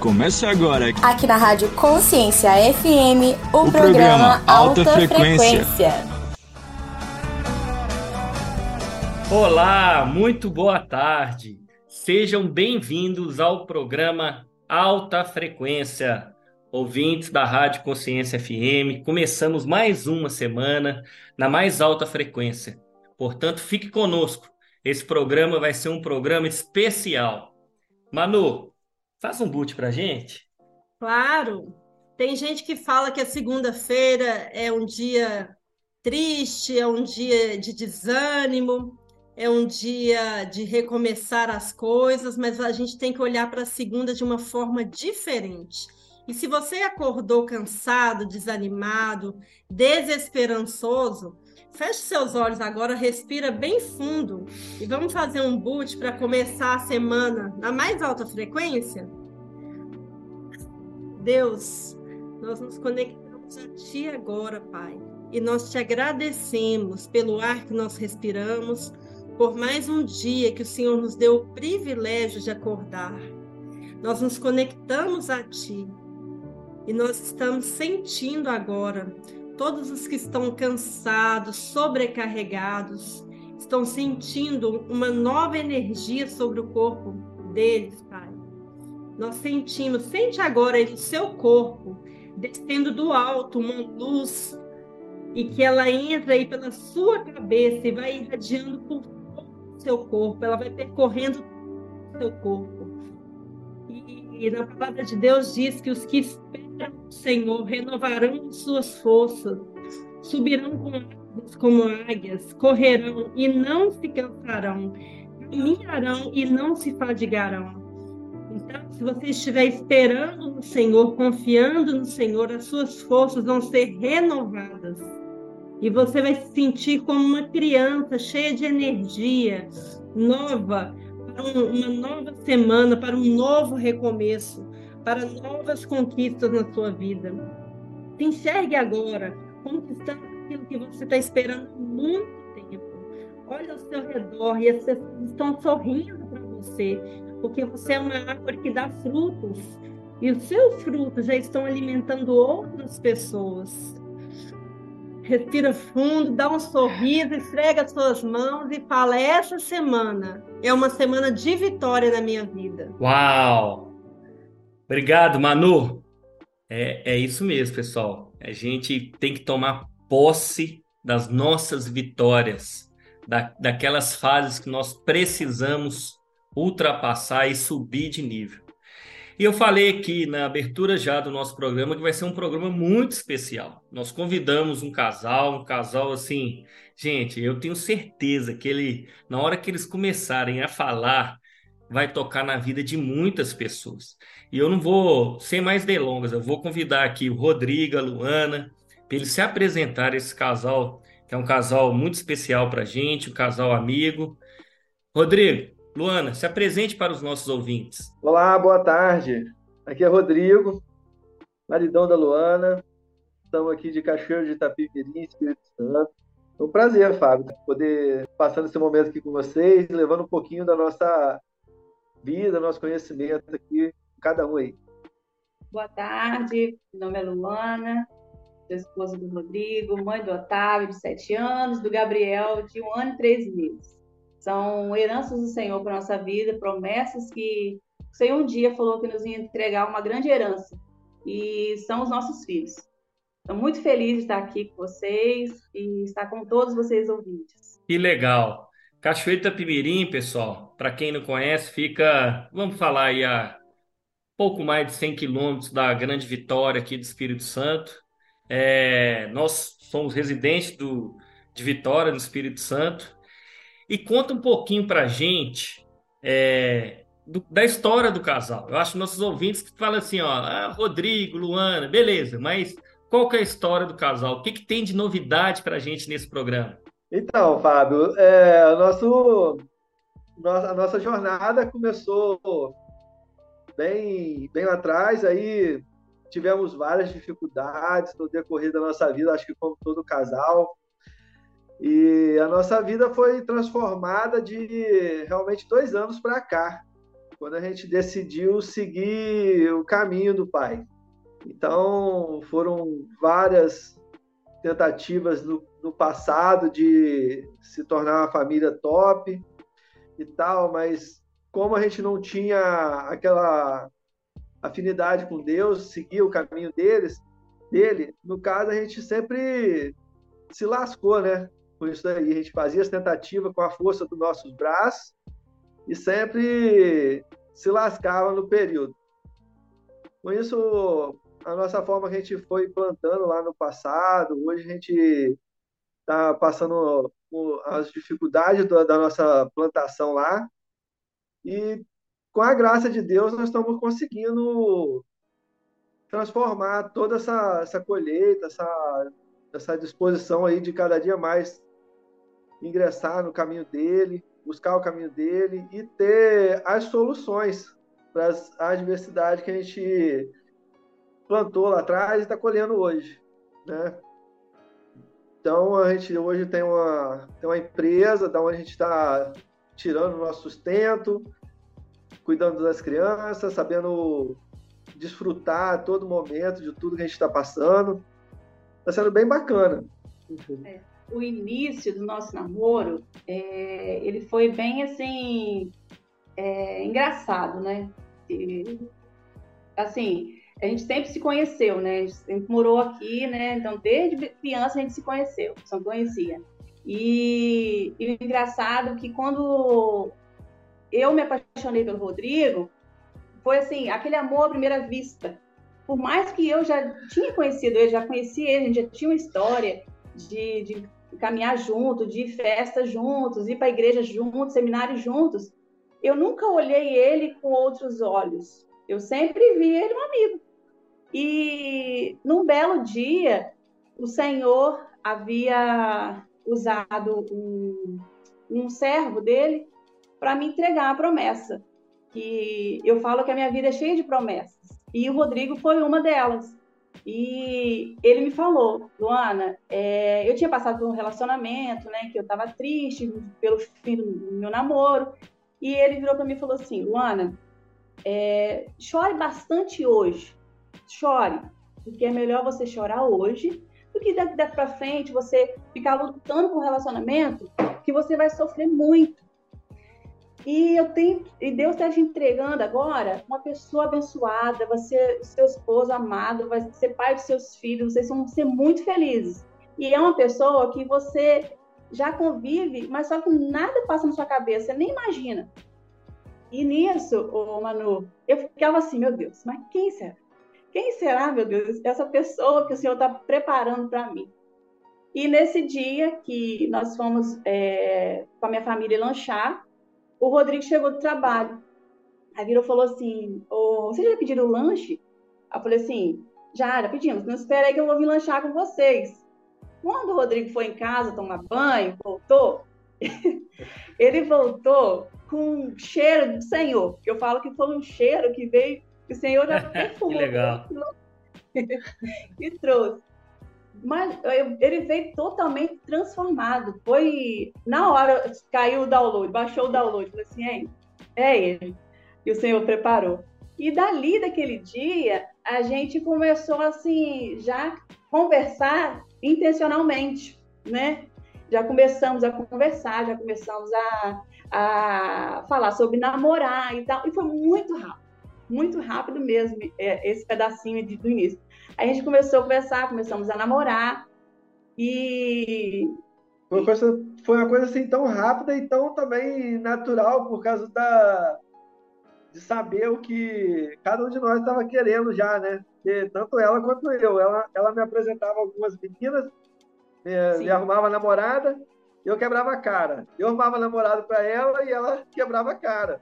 Começa agora. Aqui na Rádio Consciência FM, o, o programa, programa Alta, Alta Frequência. Frequência. Olá, muito boa tarde. Sejam bem-vindos ao programa Alta Frequência. Ouvintes da Rádio Consciência FM, começamos mais uma semana na mais alta frequência. Portanto, fique conosco. Esse programa vai ser um programa especial. Manu, Faz um boot pra gente. Claro. Tem gente que fala que a segunda-feira é um dia triste, é um dia de desânimo, é um dia de recomeçar as coisas, mas a gente tem que olhar para a segunda de uma forma diferente. E se você acordou cansado, desanimado, desesperançoso, feche seus olhos agora, respira bem fundo e vamos fazer um boot para começar a semana na mais alta frequência? Deus, nós nos conectamos a Ti agora, Pai, e nós te agradecemos pelo ar que nós respiramos, por mais um dia que o Senhor nos deu o privilégio de acordar. Nós nos conectamos a Ti e nós estamos sentindo agora todos os que estão cansados, sobrecarregados, estão sentindo uma nova energia sobre o corpo deles, Pai. Nós sentimos, sente agora no seu corpo, descendo do alto uma luz e que ela entra aí pela sua cabeça e vai irradiando por todo o seu corpo, ela vai percorrendo o seu corpo. E, e na palavra de Deus diz que os que o Senhor, renovarão suas forças, subirão como águias, correrão e não se cansarão, caminharão e não se fadigarão. Então, se você estiver esperando no Senhor, confiando no Senhor, as suas forças vão ser renovadas. E você vai se sentir como uma criança cheia de energia, nova, para uma nova semana, para um novo recomeço para novas conquistas na sua vida. Se enxergue agora, conquistando aquilo que você está esperando há muito tempo. Olha ao seu redor e as pessoas estão sorrindo para você, porque você é uma árvore que dá frutos. E os seus frutos já estão alimentando outras pessoas. Respira fundo, dá um sorriso, esfrega as suas mãos e fala: essa semana é uma semana de vitória na minha vida. Uau! Obrigado, Manu. É, é isso mesmo, pessoal. A gente tem que tomar posse das nossas vitórias, da, daquelas fases que nós precisamos ultrapassar e subir de nível. E eu falei aqui na abertura já do nosso programa que vai ser um programa muito especial. Nós convidamos um casal, um casal assim, gente, eu tenho certeza que ele, na hora que eles começarem a falar, vai tocar na vida de muitas pessoas. E eu não vou, sem mais delongas, eu vou convidar aqui o Rodrigo, a Luana, para eles se apresentarem esse casal, que é um casal muito especial para a gente, um casal amigo. Rodrigo, Luana, se apresente para os nossos ouvintes. Olá, boa tarde. Aqui é Rodrigo, maridão da Luana. Estamos aqui de Cachoeiro de Itapimirim, Espírito Santo. É um prazer, Fábio, poder passando esse momento aqui com vocês, levando um pouquinho da nossa vida, nosso conhecimento aqui cada um aí. Boa tarde, meu nome é Luana, sou esposa do Rodrigo, mãe do Otávio, de sete anos, do Gabriel, de um ano e três meses. São heranças do Senhor para nossa vida, promessas que o Senhor um dia falou que nos ia entregar uma grande herança, e são os nossos filhos. Estou muito feliz de estar aqui com vocês e estar com todos vocês ouvintes. Que legal! Cachoeira Itapimirim, pessoal, para quem não conhece, fica, vamos falar aí a pouco mais de 100 quilômetros da Grande Vitória aqui do Espírito Santo. É, nós somos residentes do, de Vitória, no Espírito Santo. E conta um pouquinho para a gente é, do, da história do casal. Eu acho que nossos ouvintes falam assim, ó, ah, Rodrigo, Luana, beleza, mas qual que é a história do casal? O que, que tem de novidade para a gente nesse programa? Então, Fábio, é, nosso, a nossa jornada começou bem, bem lá atrás, aí tivemos várias dificuldades no decorrer da nossa vida, acho que como todo casal. E a nossa vida foi transformada de realmente dois anos para cá. quando a gente decidiu seguir o caminho do Pai. Então, foram várias tentativas no, no passado de se tornar uma família top e tal, mas como a gente não tinha aquela afinidade com Deus, seguia o caminho deles, dele, no caso a gente sempre se lascou, né? Com isso a gente fazia as tentativas com a força dos nossos braços e sempre se lascava no período. Com isso, a nossa forma que a gente foi plantando lá no passado, hoje a gente está passando as dificuldades da nossa plantação lá e com a graça de Deus nós estamos conseguindo transformar toda essa, essa colheita, essa, essa disposição aí de cada dia mais ingressar no caminho dele, buscar o caminho dele e ter as soluções para as adversidades que a gente plantou lá atrás e está colhendo hoje, né? Então a gente hoje tem uma, tem uma empresa da onde a gente está tirando o nosso sustento, cuidando das crianças, sabendo desfrutar a todo momento de tudo que a gente está passando. Está sendo bem bacana. É. O início do nosso namoro, é, ele foi bem assim é, engraçado, né? E, assim, a gente sempre se conheceu, né? A gente sempre morou aqui, né? Então, desde criança a gente se conheceu, só conhecia. E, e o engraçado é que quando eu me apaixonei pelo Rodrigo, foi assim, aquele amor à primeira vista. Por mais que eu já tinha conhecido ele, já conhecia ele, a gente já tinha uma história de, de caminhar junto, de ir festa juntos, ir para a igreja juntos, seminário juntos, eu nunca olhei ele com outros olhos. Eu sempre vi ele um amigo. E num belo dia, o Senhor havia usado um, um servo dele para me entregar a promessa. Que eu falo que a minha vida é cheia de promessas. E o Rodrigo foi uma delas. E ele me falou, Luana, é, eu tinha passado por um relacionamento, né, que eu estava triste pelo fim do meu namoro. E ele virou para mim e falou assim, Luana, é, chore bastante hoje, chore, porque é melhor você chorar hoje do que daqui, para frente você ficar lutando com um relacionamento que você vai sofrer muito. E eu tenho, e Deus está te entregando agora uma pessoa abençoada, você, seu esposo amado, vai ser pai dos seus filhos, vocês vão ser muito felizes. E é uma pessoa que você já convive, mas só que nada passa na sua cabeça, você nem imagina. E nisso, ô Manu, eu ficava assim, meu Deus, mas quem será? Quem será, meu Deus, essa pessoa que o Senhor está preparando para mim? E nesse dia que nós fomos é, com a minha família lanchar, o Rodrigo chegou do trabalho. Aí virou falou assim: oh, Vocês já pediram o lanche? Eu falei assim: Já, já pedimos. Não espera aí que eu vou vir lanchar com vocês. Quando o Rodrigo foi em casa tomar banho, voltou, ele voltou com um cheiro do Senhor. Eu falo que foi um cheiro que veio o Senhor já perfumou. que legal. e trouxe. Mas ele veio totalmente transformado. Foi na hora, caiu o download, baixou o download. Falei assim, é, é ele. E o Senhor preparou. E dali, daquele dia, a gente começou assim, já conversar intencionalmente, né? Já começamos a conversar, já começamos a, a falar sobre namorar e tal. E foi muito rápido muito rápido mesmo, é, esse pedacinho de, do início. A gente começou a conversar, começamos a namorar e. Foi uma coisa, foi uma coisa assim tão rápida e tão também natural por causa da de saber o que cada um de nós estava querendo já, né? Porque tanto ela quanto eu. Ela, ela me apresentava algumas meninas, me, me arrumava namorada, eu quebrava a cara. Eu arrumava namorado para ela e ela quebrava a cara.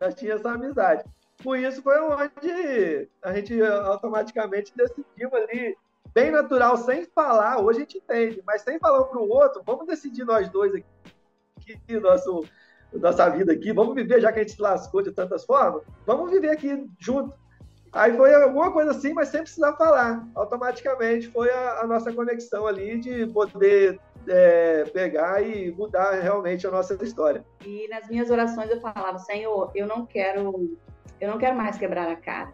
Já tinha essa amizade. Por isso foi onde a gente automaticamente decidiu ali, bem natural, sem falar, hoje a gente entende, mas sem falar um para o outro, vamos decidir nós dois aqui, aqui nosso, nossa vida aqui, vamos viver, já que a gente se lascou de tantas formas, vamos viver aqui junto. Aí foi alguma coisa assim, mas sem precisar falar. Automaticamente foi a, a nossa conexão ali de poder é, pegar e mudar realmente a nossa história. E nas minhas orações eu falava, Senhor, eu não quero, eu não quero mais quebrar a cara.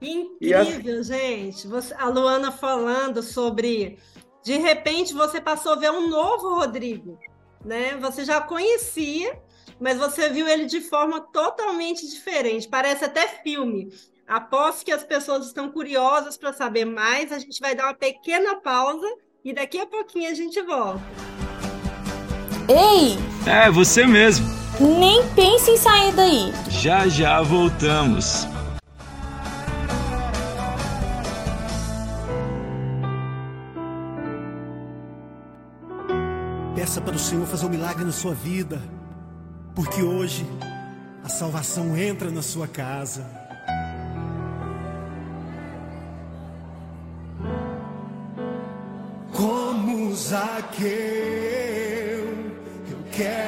Incrível, gente. Você, a Luana falando sobre de repente você passou a ver um novo Rodrigo, né? Você já conhecia, mas você viu ele de forma totalmente diferente. Parece até filme. Aposto que as pessoas estão curiosas para saber mais. A gente vai dar uma pequena pausa e daqui a pouquinho a gente volta. Ei! É, você mesmo. Nem pense em sair daí. Já já voltamos. Peça para o Senhor fazer um milagre na sua vida, porque hoje a salvação entra na sua casa. Como Zaqueu, eu quero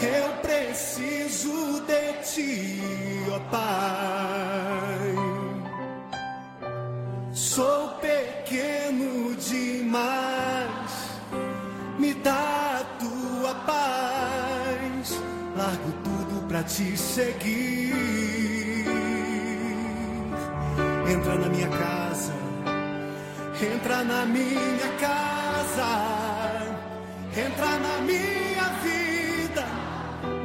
Eu preciso de ti, ó Pai. Sou pequeno demais, me dá a tua paz. Largo tudo pra te seguir. Entra na minha casa, entra na minha casa, entra na minha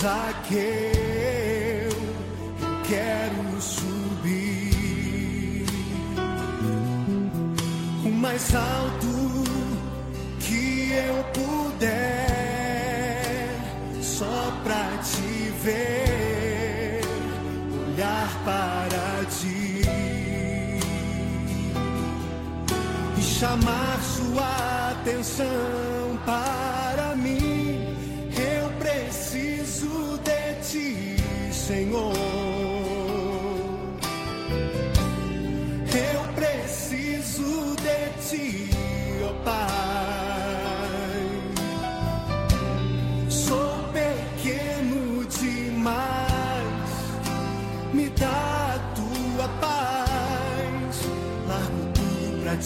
Zaqueu, eu quero subir. O mais alto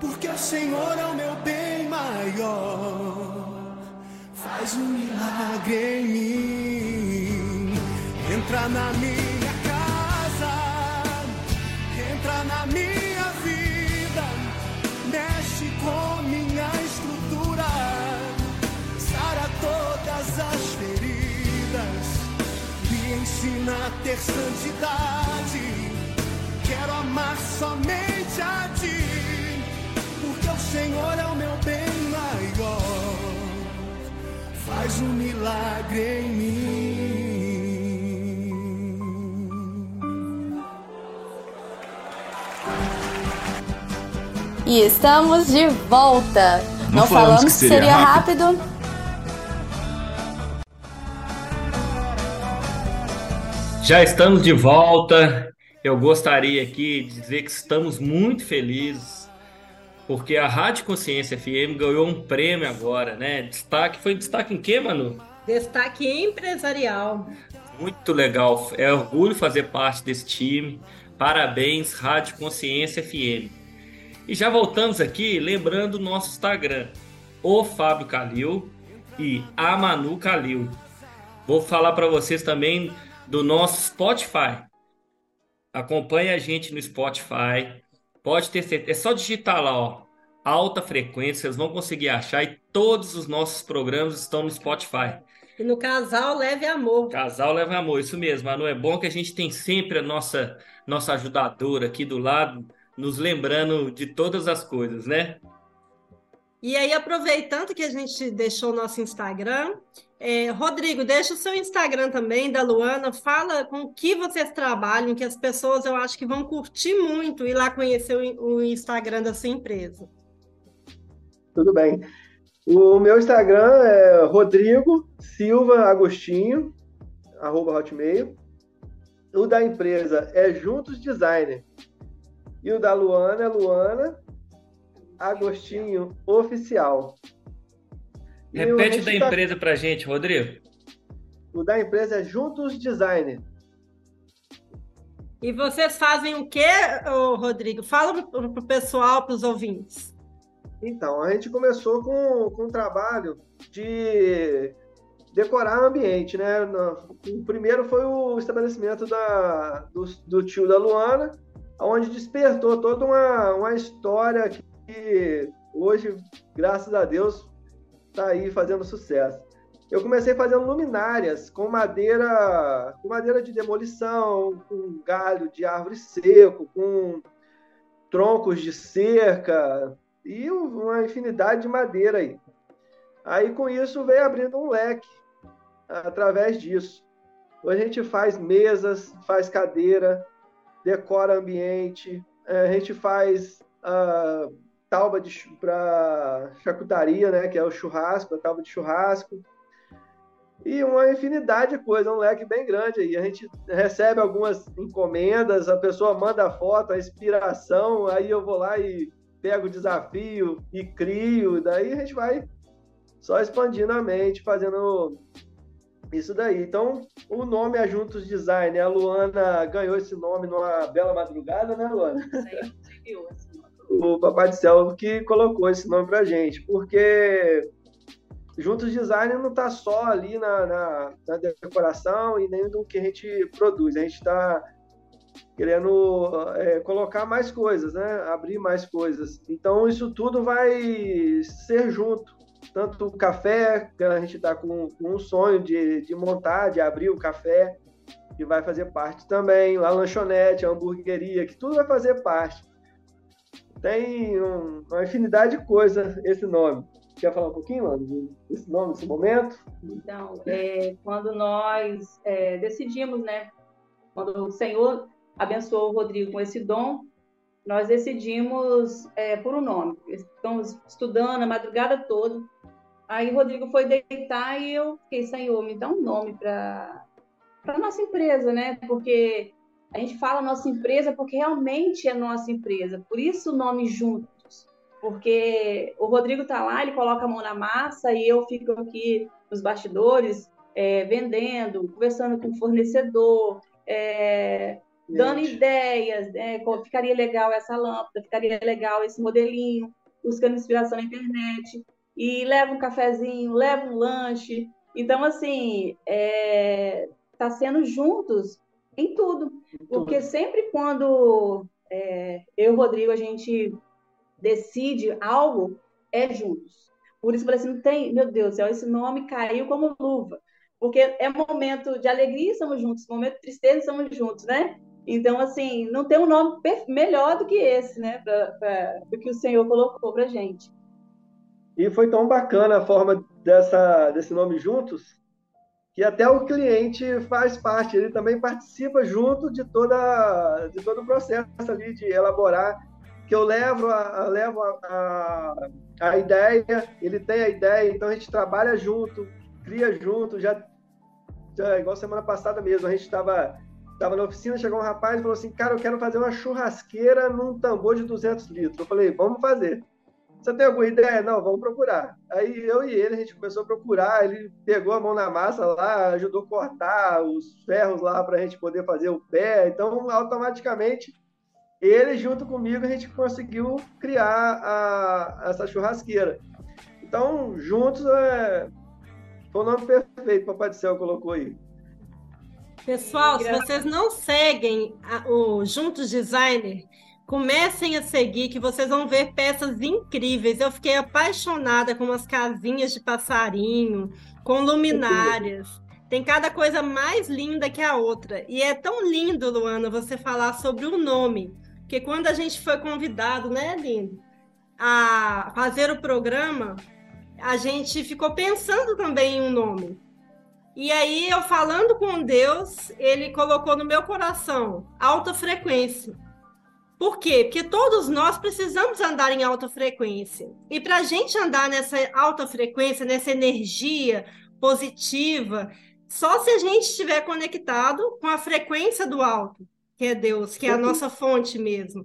porque o Senhor é o meu bem maior. Faz um milagre em mim. Entra na minha casa, entra na minha vida, mexe com minha estrutura, sara todas as feridas, me ensina a ter santidade. Quero amar somente a ti, o Senhor é o meu bem maior. Faz um milagre em mim. E estamos de volta. Não Não, falamos falamos que seria seria rápido. Já estamos de volta. Eu gostaria aqui de dizer que estamos muito felizes porque a Rádio Consciência FM ganhou um prêmio agora, né? Destaque foi destaque em quê, Manu? Destaque empresarial. Muito legal. É orgulho fazer parte desse time. Parabéns, Rádio Consciência FM. E já voltamos aqui lembrando o nosso Instagram, o Fábio Calil e a Manu Calil. Vou falar para vocês também do nosso Spotify. Acompanhe a gente no Spotify. Pode ter certeza. É só digitar lá, ó. Alta frequência, vocês vão conseguir achar e todos os nossos programas estão no Spotify. E no casal, leve amor. Casal leva amor, isso mesmo, Manu. É bom que a gente tem sempre a nossa, nossa ajudadora aqui do lado, nos lembrando de todas as coisas, né? E aí, aproveitando que a gente deixou o nosso Instagram, é, Rodrigo, deixa o seu Instagram também, da Luana, fala com o que vocês trabalham, que as pessoas eu acho que vão curtir muito ir lá conhecer o, o Instagram da sua empresa. Tudo bem. O meu Instagram é Rodrigo Silva Agostinho, arroba hotmail. O da empresa é Juntos Designer. E o da Luana é Luana Agostinho Oficial. E o Repete da empresa pra gente, Rodrigo. O da empresa é Juntos Designer. E vocês fazem o quê, Rodrigo? Fala para o pessoal, para os ouvintes. Então, a gente começou com, com um trabalho de decorar o ambiente, né? O primeiro foi o estabelecimento da, do, do tio da Luana, onde despertou toda uma, uma história que hoje, graças a Deus, está aí fazendo sucesso. Eu comecei fazendo luminárias com madeira, com madeira de demolição, com galho de árvore seco, com troncos de cerca, e uma infinidade de madeira aí. Aí com isso veio abrindo um leque através disso. A gente faz mesas, faz cadeira, decora ambiente, eh, a gente faz a tauba para charcutaria, né, que é o churrasco, a tauba de churrasco. E uma infinidade de coisas, um leque bem grande aí. A gente recebe algumas encomendas, a pessoa manda a foto, a inspiração, aí eu vou lá e pego o desafio e crio, daí a gente vai só expandindo a mente, fazendo isso daí. Então, o nome é Juntos Design. A Luana ganhou esse nome numa bela madrugada, né, Luana? O Papai do Céu que colocou esse nome pra gente, porque Juntos Design não está só ali na, na, na, decoração e nem no que a gente produz. A gente está querendo é, colocar mais coisas, né? Abrir mais coisas. Então isso tudo vai ser junto. Tanto o café, que a gente está com, com, um sonho de, de montar, de abrir o café, que vai fazer parte também. A lanchonete, a hamburgueria, que tudo vai fazer parte. Tem um, uma infinidade de coisas esse nome. Quer falar um pouquinho, Mano, desse nome, desse momento? Então, é, quando nós é, decidimos, né? Quando o Senhor abençoou o Rodrigo com esse dom, nós decidimos é, por um nome. Estamos estudando a madrugada toda. Aí o Rodrigo foi deitar e eu fiquei, Senhor, me dá um nome para a nossa empresa, né? Porque a gente fala nossa empresa porque realmente é nossa empresa. Por isso o nome juntos. Porque o Rodrigo tá lá, ele coloca a mão na massa e eu fico aqui nos bastidores é, vendendo, conversando com o fornecedor, é, dando ideias, né? ficaria legal essa lâmpada, ficaria legal esse modelinho, buscando inspiração na internet, e leva um cafezinho, leva um lanche. Então, assim, está é, tá sendo juntos em tudo, porque sempre quando é, eu e o Rodrigo, a gente decide algo, é juntos. Por isso, parece não tem, meu Deus do céu, esse nome caiu como luva. Porque é momento de alegria, estamos juntos, momento de tristeza, estamos juntos, né? Então, assim, não tem um nome melhor do que esse, né? Pra, pra, do que o Senhor colocou para gente. E foi tão bacana a forma dessa, desse nome juntos, que até o cliente faz parte, ele também participa junto de, toda, de todo o processo ali de elaborar, que eu levo a, a levo a, a, a, ideia, ele tem a ideia, então a gente trabalha junto, cria junto, já, já igual semana passada mesmo, a gente estava tava na oficina, chegou um rapaz e falou assim, cara, eu quero fazer uma churrasqueira num tambor de 200 litros. Eu falei, vamos fazer. Você tem alguma ideia? Não, vamos procurar. Aí eu e ele, a gente começou a procurar, ele pegou a mão na massa lá, ajudou a cortar os ferros lá para a gente poder fazer o pé. Então, automaticamente, ele junto comigo, a gente conseguiu criar a, essa churrasqueira. Então, juntos, é... foi o nome perfeito que o Papai do Céu colocou aí. Pessoal, se vocês não seguem o Juntos Designer, Comecem a seguir, que vocês vão ver peças incríveis. Eu fiquei apaixonada com as casinhas de passarinho, com luminárias. Tem cada coisa mais linda que a outra. E é tão lindo, Luana, você falar sobre o nome. Porque quando a gente foi convidado, né, lindo, a fazer o programa, a gente ficou pensando também em um nome. E aí, eu falando com Deus, ele colocou no meu coração alta frequência. Por quê? Porque todos nós precisamos andar em alta frequência. E para a gente andar nessa alta frequência, nessa energia positiva, só se a gente estiver conectado com a frequência do alto, que é Deus, que é a nossa fonte mesmo.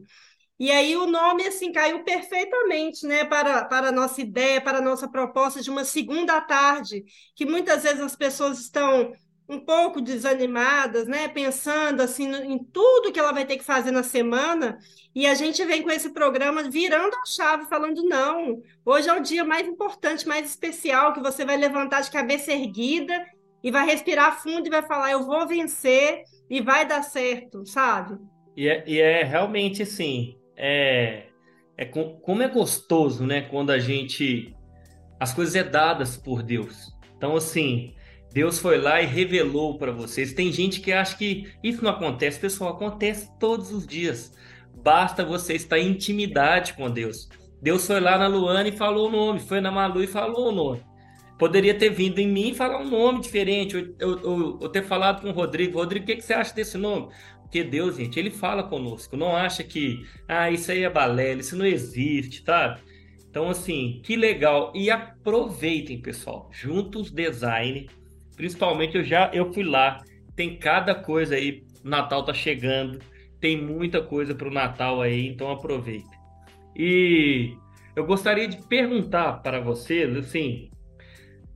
E aí o nome assim caiu perfeitamente, né, para, para a nossa ideia, para a nossa proposta de uma segunda tarde, que muitas vezes as pessoas estão um pouco desanimadas, né? Pensando assim em tudo que ela vai ter que fazer na semana, e a gente vem com esse programa virando a chave, falando não, hoje é o dia mais importante, mais especial, que você vai levantar de cabeça erguida e vai respirar fundo e vai falar eu vou vencer e vai dar certo, sabe? E é, e é realmente assim, é, é como é gostoso, né? Quando a gente as coisas é dadas por Deus. Então assim, Deus foi lá e revelou para vocês. Tem gente que acha que isso não acontece, pessoal, acontece todos os dias. Basta você estar em intimidade com Deus. Deus foi lá na Luana e falou o nome, foi na Malu e falou o nome. Poderia ter vindo em mim e falar um nome diferente, ou, ou, ou, ter falado com o Rodrigo. Rodrigo, o que, que você acha desse nome? Porque Deus, gente, ele fala conosco, não acha que, ah, isso aí é balela, isso não existe, tá? Então, assim, que legal. E aproveitem, pessoal. Juntos Design Principalmente eu já eu fui lá, tem cada coisa aí, Natal tá chegando, tem muita coisa para o Natal aí, então aproveite. E eu gostaria de perguntar para vocês, assim,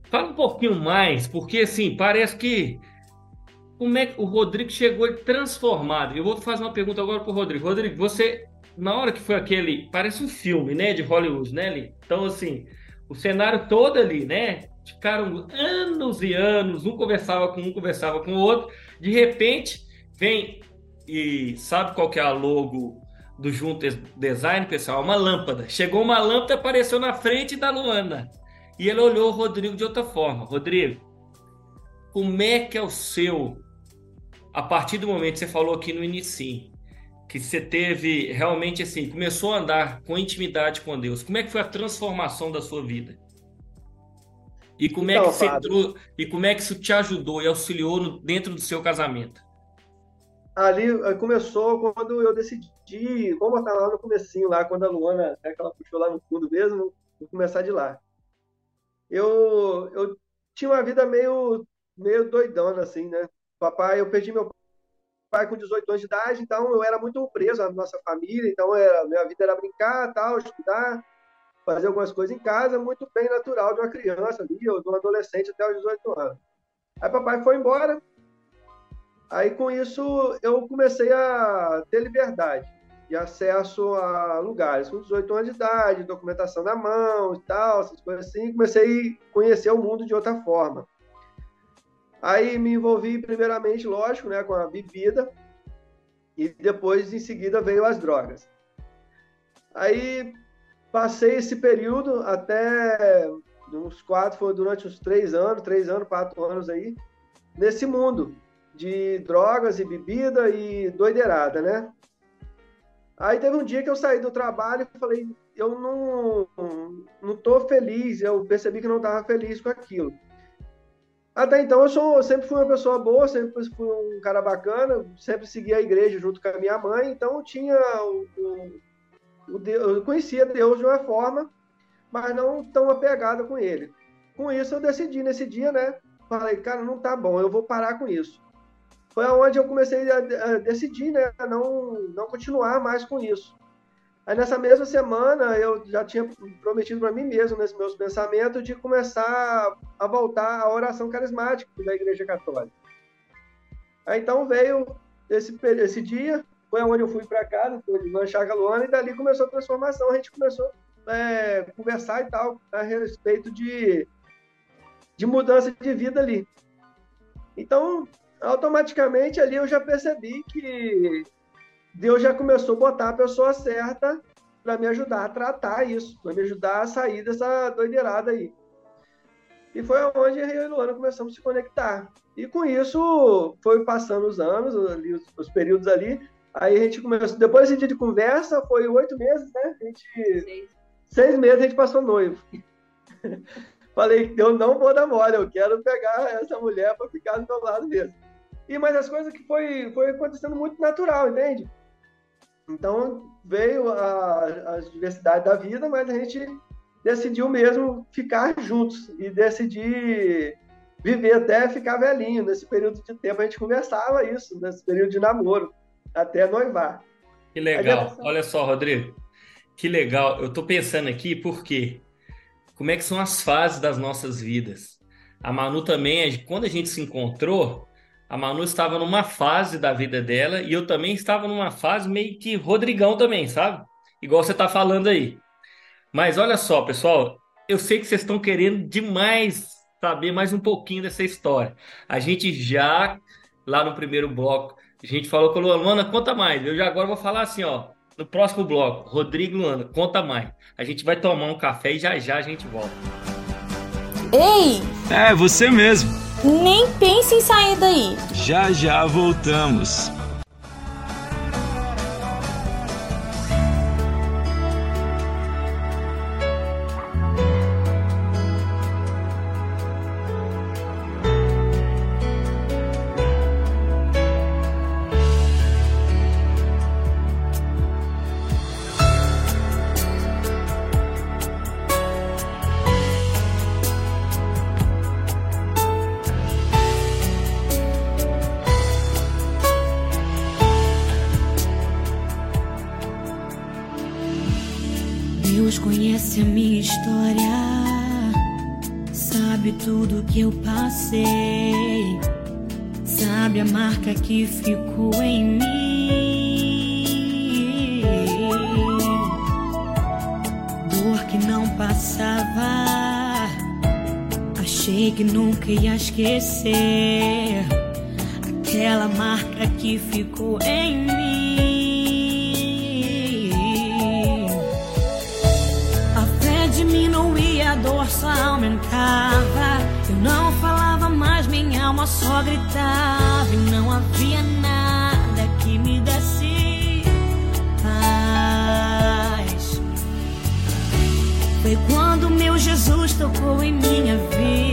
fala um pouquinho mais, porque assim, parece que como é que o Rodrigo chegou transformado. Eu vou fazer uma pergunta agora para o Rodrigo. Rodrigo, você, na hora que foi aquele, parece um filme, né, de Hollywood, né, Li? Então, assim, o cenário todo ali, né? Ficaram anos e anos, um conversava com um, conversava com o outro. De repente, vem e sabe qual que é a logo do Junto Design, pessoal? Uma lâmpada. Chegou uma lâmpada, apareceu na frente da Luana. E ele olhou o Rodrigo de outra forma. Rodrigo, como é que é o seu, a partir do momento que você falou aqui no início, que você teve realmente assim, começou a andar com intimidade com Deus, como é que foi a transformação da sua vida? E como, então, é que você entrou, e como é que isso te ajudou e auxiliou no, dentro do seu casamento? Ali eh, começou quando eu decidi, vamos botar lá no comecinho, lá quando a Luana, é que ela puxou lá no fundo mesmo, vou começar de lá. Eu, eu tinha uma vida meio, meio doidona, assim, né? Papai, eu perdi meu pai com 18 anos de idade, então eu era muito preso à nossa família, então era, minha vida era brincar, tal, estudar, fazer algumas coisas em casa, muito bem natural de uma criança ali, ou de um adolescente até os 18 anos. Aí papai foi embora. Aí com isso eu comecei a ter liberdade e acesso a lugares. Com 18 anos de idade, documentação na mão e tal, essas coisas assim, comecei a conhecer o mundo de outra forma. Aí me envolvi primeiramente, lógico, né, com a bebida e depois em seguida veio as drogas. Aí passei esse período até uns quatro, foi durante uns três anos, três anos, quatro anos aí, nesse mundo de drogas e bebida e doideirada, né? Aí teve um dia que eu saí do trabalho e falei, eu não, não tô feliz, eu percebi que não estava feliz com aquilo. Até então eu, sou, eu sempre fui uma pessoa boa, sempre fui um cara bacana, sempre segui a igreja junto com a minha mãe, então eu tinha o Deus, eu conhecia Deus de uma forma, mas não tão apegada com ele. Com isso eu decidi nesse dia, né? Falei, cara, não tá bom, eu vou parar com isso foi aonde eu comecei a, a decidir, né, não, não continuar mais com isso. Aí nessa mesma semana eu já tinha prometido para mim mesmo, nesses meus pensamentos, de começar a voltar à oração carismática da Igreja Católica. Aí então veio esse, esse dia, foi onde eu fui para casa, foi de Manchaga Luana, e dali começou a transformação. A gente começou a é, conversar e tal a respeito de, de mudança de vida ali. Então, automaticamente ali eu já percebi que Deus já começou a botar a pessoa certa para me ajudar a tratar isso, para me ajudar a sair dessa doideirada aí. E foi onde eu e Luana começamos a se conectar. E com isso, foi passando os anos, ali, os, períodos ali. Aí a gente começou. Depois desse dia de conversa, foi oito meses, né? A gente, seis. seis meses a gente passou noivo. Falei, eu não vou dar mole, eu quero pegar essa mulher para ficar do meu lado mesmo. E mas as coisas que foi, foi acontecendo muito natural, entende? Então veio a, a diversidade da vida, mas a gente decidiu mesmo ficar juntos e decidir viver até ficar velhinho. Nesse período de tempo a gente conversava isso, nesse período de namoro, até noivar. Que legal. Olha só, Rodrigo. Que legal. Eu estou pensando aqui porque como é que são as fases das nossas vidas. A Manu também, quando a gente se encontrou, a Manu estava numa fase da vida dela e eu também estava numa fase meio que Rodrigão também, sabe? Igual você está falando aí. Mas olha só, pessoal, eu sei que vocês estão querendo demais saber mais um pouquinho dessa história. A gente já, lá no primeiro bloco, a gente falou com a Luana, conta mais. Eu já agora vou falar assim, ó, no próximo bloco, Rodrigo Luana, conta mais. A gente vai tomar um café e já já a gente volta. Ei! É, você mesmo. Nem pense em sair daí. Já já voltamos. Esquecer. Aquela marca que ficou em mim. A fé diminuía, a dor só aumentava. Eu não falava mais, minha alma só gritava. E não havia nada que me desse paz. Foi quando meu Jesus tocou em minha vida.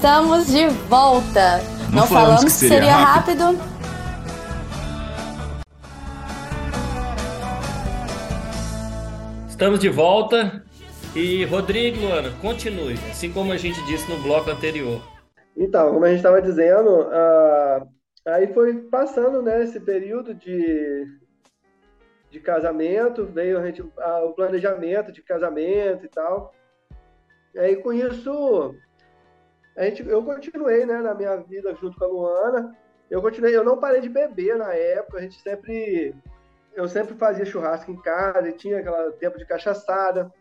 Estamos de volta. Não, Não falamos, falamos, que seria, seria rápido. rápido. Estamos de volta. E Rodrigo, Luana, continue, assim como a gente disse no bloco anterior. Então, como a gente estava dizendo, uh, aí foi passando né, esse período de, de casamento, veio a gente, uh, o planejamento de casamento e tal. E aí com isso a gente, eu continuei, né, na minha vida junto com a Luana. Eu continuei, eu não parei de beber na época. A gente sempre, eu sempre fazia churrasco em casa e tinha aquele tempo de cachaçada.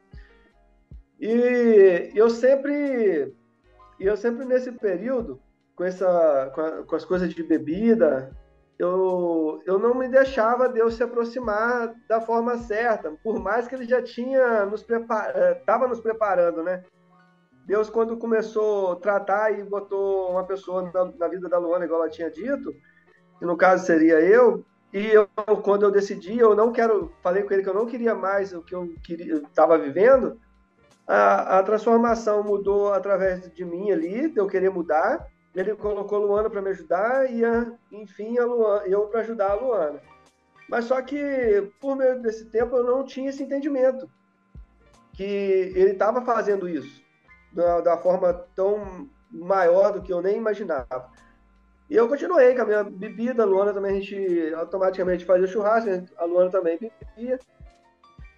E eu sempre, eu sempre nesse período, com essa, com, a, com as coisas de bebida, eu, eu não me deixava Deus se aproximar da forma certa, por mais que ele já tinha nos estava eh, nos preparando, né? Deus, quando começou a tratar e botou uma pessoa na, na, vida da Luana, igual ela tinha dito, que no caso seria eu, e eu, quando eu decidi, eu não quero, falei com ele que eu não queria mais o que eu estava vivendo, a, a, transformação mudou através de mim ali, de eu querer mudar. Ele colocou a Luana para me ajudar e, a, enfim, a Luana, eu para ajudar a Luana. Mas só que, por meio desse tempo, eu não tinha esse entendimento que ele estava fazendo isso da, da forma tão maior do que eu nem imaginava. E eu continuei com a minha bebida, a Luana também, a gente automaticamente fazia churrasco, a Luana também bebia.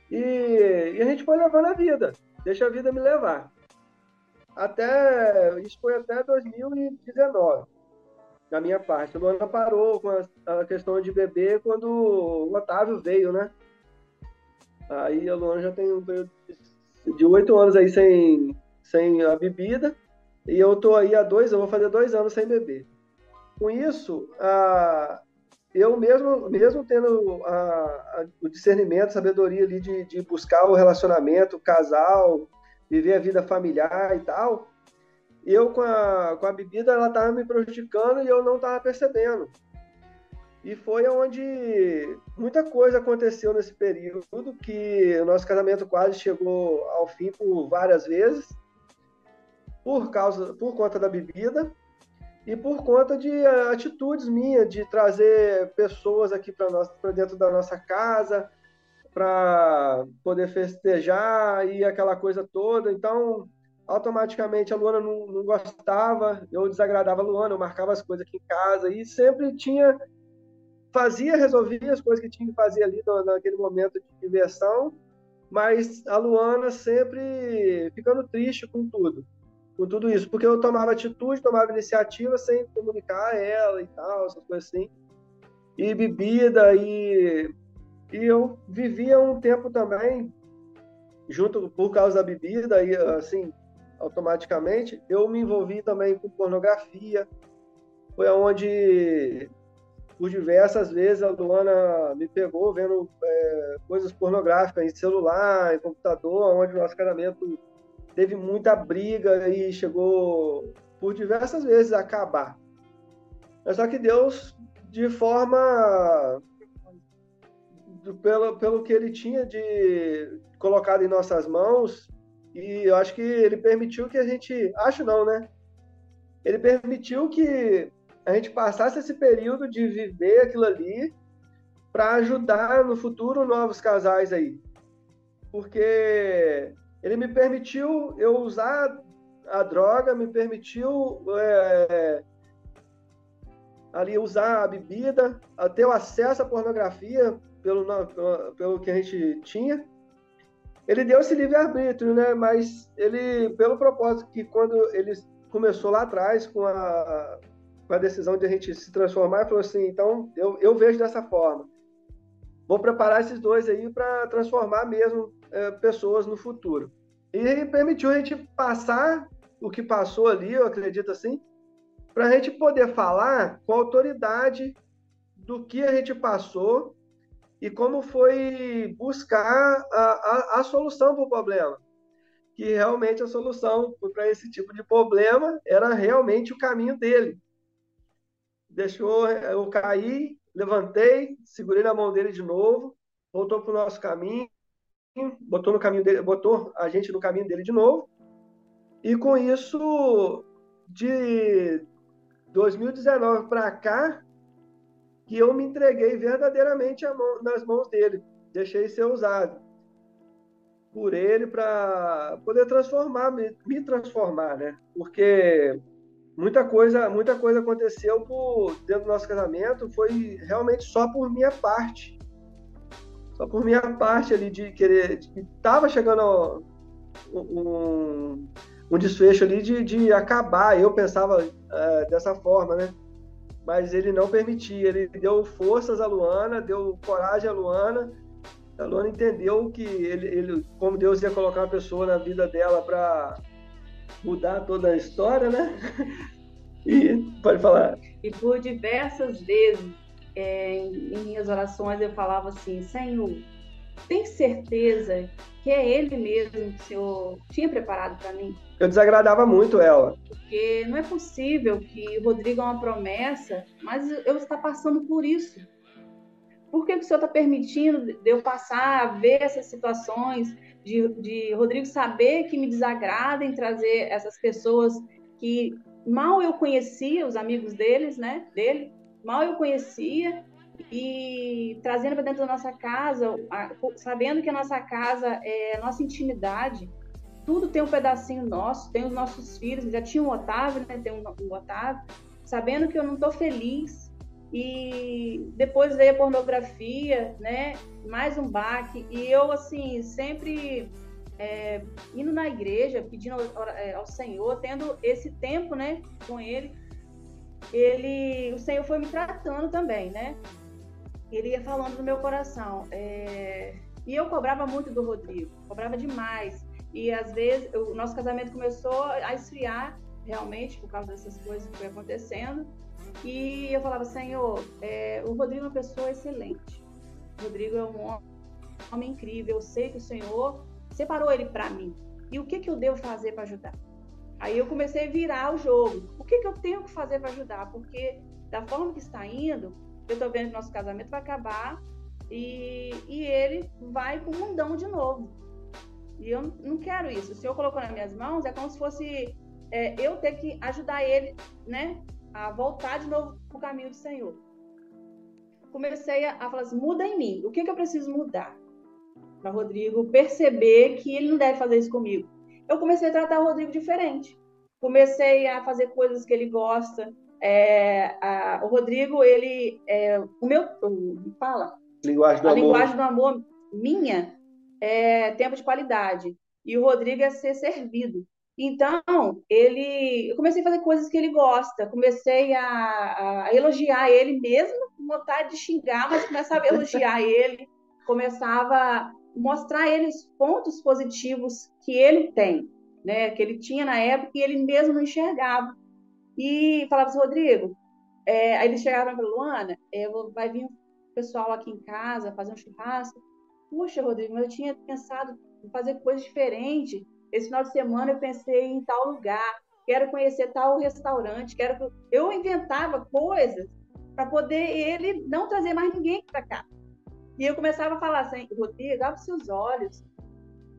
E, e, a gente foi levando a vida, deixa a vida me levar. Até, isso foi até 2019, da minha parte. A Luana parou com a, a questão de beber quando o Otávio veio, né? Aí a Luana já tem um período de oito anos aí sem, sem a bebida, e eu tô aí há dois, eu vou fazer dois anos sem beber. Com isso, a, eu mesmo, mesmo tendo a, a, o discernimento, a sabedoria ali de, de buscar o relacionamento, o casal, viver a vida familiar e tal, eu com a, com a bebida ela estava me prejudicando e eu não estava percebendo. E foi onde muita coisa aconteceu nesse período, que o nosso casamento quase chegou ao fim por várias vezes por causa, por conta da bebida e por conta de eh, atitudes minhas de trazer pessoas aqui para dentro da nossa casa, para poder festejar e aquela coisa toda. Então, automaticamente a Luana não, não, gostava, eu desagradava a Luana, eu marcava as coisas aqui em casa e sempre tinha fazia, resolvia as coisas que tinha que fazer ali naquele momento de diversão, mas a Luana sempre ficando triste com tudo com tudo isso, porque eu tomava atitude, tomava iniciativa sem comunicar a ela e tal, essas coisas assim. E bebida, e, e eu vivia um tempo também, junto por causa da bebida, e assim, automaticamente, eu me envolvi também com pornografia. Foi onde por diversas vezes a Luana me pegou vendo é, coisas pornográficas em celular, em computador, onde o nosso casamento teve muita briga e chegou por diversas vezes a acabar. Mas só que Deus, de forma pelo, pelo que ele tinha de colocado em nossas mãos, e eu acho que ele permitiu que a gente, acho não, né? Ele permitiu que a gente passasse esse período de viver aquilo ali para ajudar no futuro novos casais aí. Porque ele me permitiu eu usar a droga, me permitiu é, ali usar a bebida, ter o acesso à pornografia pelo, pelo, pelo que a gente tinha. Ele deu esse livre-arbítrio, né? Mas ele, pelo propósito que quando ele começou lá atrás com a, com a decisão de a gente se transformar, falou assim, então eu, eu vejo dessa forma. Vou preparar esses dois aí para transformar mesmo é, pessoas no futuro. E permitiu a gente passar o que passou ali, eu acredito assim, para a gente poder falar com autoridade do que a gente passou e como foi buscar a, a, a solução para o problema. Que realmente a solução para esse tipo de problema era realmente o caminho dele deixou eu cair, levantei, segurei na mão dele de novo, voltou para o nosso caminho, botou no caminho dele, botou a gente no caminho dele de novo. E com isso, de 2019 para cá, que eu me entreguei verdadeiramente mão, nas mãos dele, deixei ser usado por ele para poder transformar, me, me transformar, né? Porque muita coisa, muita coisa aconteceu por, dentro do nosso casamento, foi realmente só por minha parte. Só por minha parte ali de querer. Estava chegando um, um desfecho ali de, de acabar. Eu pensava é, dessa forma, né? Mas ele não permitia. Ele deu forças à Luana, deu coragem à Luana. A Luana entendeu que ele, ele como Deus ia colocar uma pessoa na vida dela para mudar toda a história, né? E pode falar. E por diversas vezes é, em minhas orações eu falava assim, Senhor, tem certeza que é Ele mesmo que o Senhor tinha preparado para mim? Eu desagradava muito ela. Porque não é possível que o Rodrigo é uma promessa, mas eu estou passando por isso. Por que, que o Senhor está permitindo de eu passar a ver essas situações, de, de Rodrigo saber que me desagrada em trazer essas pessoas que mal eu conhecia os amigos deles, né? Dele, mal eu conhecia e trazendo para dentro da nossa casa, sabendo que a nossa casa é nossa intimidade, tudo tem um pedacinho nosso, tem os nossos filhos, já tinha um Otávio, né? Tem um, um Otávio, sabendo que eu não estou feliz e depois veio a pornografia, né? Mais um baque e eu assim sempre é, indo na igreja, pedindo ao, é, ao, Senhor, tendo esse tempo, né, com Ele, ele, o Senhor foi me tratando também, né? Ele ia falando no meu coração. É, e eu cobrava muito do Rodrigo, cobrava demais. E às vezes o nosso casamento começou a esfriar realmente por causa dessas coisas que foi acontecendo. E eu falava, Senhor, é, o Rodrigo é uma pessoa excelente. O Rodrigo é um homem incrível. Eu sei que o Senhor separou ele para mim. E o que, que eu devo fazer para ajudar? Aí eu comecei a virar o jogo. O que, que eu tenho que fazer para ajudar? Porque da forma que está indo, eu estou vendo que nosso casamento vai acabar e, e ele vai para o mundão de novo. E eu não quero isso. O Senhor colocou nas minhas mãos, é como se fosse é, eu ter que ajudar ele, né? A voltar de novo para o caminho do Senhor. Comecei a, a falar assim: muda em mim. O que, que eu preciso mudar? para Rodrigo perceber que ele não deve fazer isso comigo. Eu comecei a tratar o Rodrigo diferente. Comecei a fazer coisas que ele gosta. É, a, o Rodrigo, ele, é, o meu, fala. Linguagem do a amor. linguagem do amor minha é tempo de qualidade e o Rodrigo é ser servido. Então, ele, eu comecei a fazer coisas que ele gosta, comecei a, a elogiar ele mesmo, com vontade de xingar, mas começava a elogiar ele, começava mostrar a ele os pontos positivos que ele tem, né? Que ele tinha na época e ele mesmo não enxergava. E falava assim, Rodrigo, É, aí eles chegaram para Luana, é, vai vir o pessoal aqui em casa fazer um churrasco. Puxa, Rodrigo, mas eu tinha pensado em fazer coisa diferente. Esse final de semana eu pensei em tal lugar, quero conhecer tal restaurante, quero. Eu inventava coisas para poder ele não trazer mais ninguém para cá. E eu começava a falar assim, Rodrigo, abre seus olhos.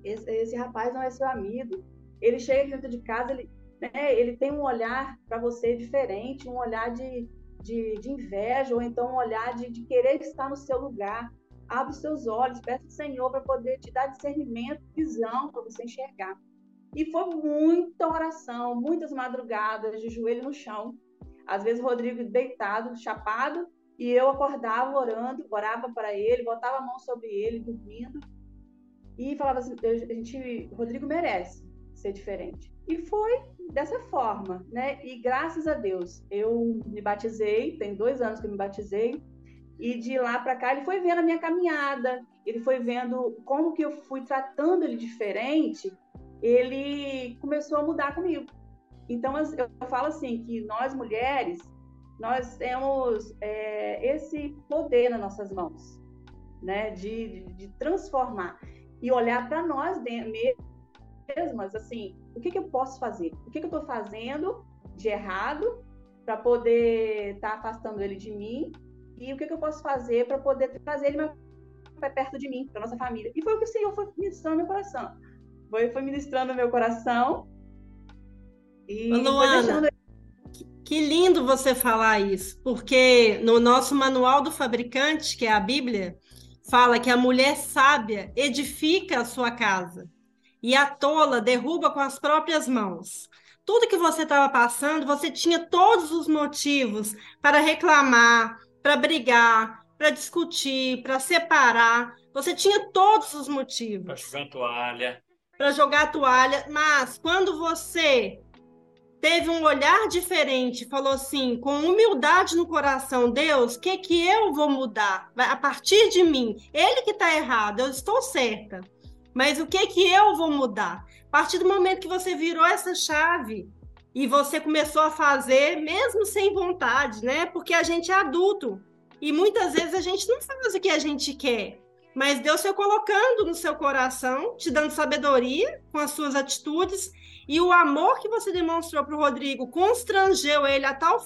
Esse, esse rapaz não é seu amigo. Ele chega dentro de casa, ele, né, ele tem um olhar para você diferente, um olhar de, de, de, inveja, ou então um olhar de, de querer estar no seu lugar. Abre seus olhos, peça ao Senhor para poder te dar discernimento, visão, para você enxergar. E foi muita oração, muitas madrugadas de joelho no chão. Às vezes Rodrigo deitado, chapado, e eu acordava orando, orava para ele, botava a mão sobre ele, dormindo, e falava assim: a gente, Rodrigo merece ser diferente. E foi dessa forma, né? E graças a Deus, eu me batizei, tem dois anos que eu me batizei, e de lá para cá ele foi vendo a minha caminhada, ele foi vendo como que eu fui tratando ele diferente, ele começou a mudar comigo. Então eu falo assim que nós mulheres nós temos é, esse poder nas nossas mãos, né, de, de, de transformar e olhar para nós mesmas, assim, o que, que eu posso fazer? O que, que eu estou fazendo de errado para poder estar tá afastando ele de mim? E o que, que eu posso fazer para poder trazer ele mais perto de mim, para nossa família? E foi o que o Senhor foi ministrando no meu coração. Foi, foi ministrando no meu coração. E Luana, foi deixando que lindo você falar isso, porque no nosso manual do fabricante, que é a Bíblia, fala que a mulher sábia edifica a sua casa e a tola derruba com as próprias mãos. Tudo que você estava passando, você tinha todos os motivos para reclamar, para brigar, para discutir, para separar. Você tinha todos os motivos. Para jogar toalha. Para jogar toalha. Mas quando você teve um olhar diferente, falou assim, com humildade no coração, Deus, o que que eu vou mudar? A partir de mim, ele que está errado, eu estou certa. Mas o que que eu vou mudar? A partir do momento que você virou essa chave e você começou a fazer, mesmo sem vontade, né? Porque a gente é adulto e muitas vezes a gente não faz o que a gente quer. Mas Deus foi colocando no seu coração, te dando sabedoria com as suas atitudes e o amor que você demonstrou para o Rodrigo constrangeu ele a tal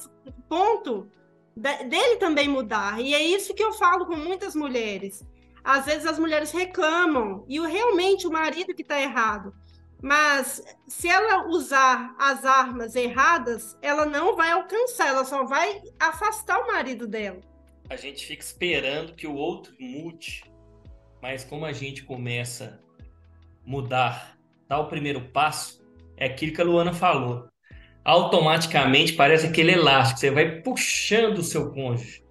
ponto dele também mudar. E é isso que eu falo com muitas mulheres. Às vezes as mulheres reclamam e realmente o marido que está errado. Mas se ela usar as armas erradas, ela não vai alcançar, ela só vai afastar o marido dela. A gente fica esperando que o outro mude, mas como a gente começa a mudar, dar o primeiro passo, é aquilo que a Luana falou. Automaticamente parece aquele elástico, você vai puxando o seu cônjuge.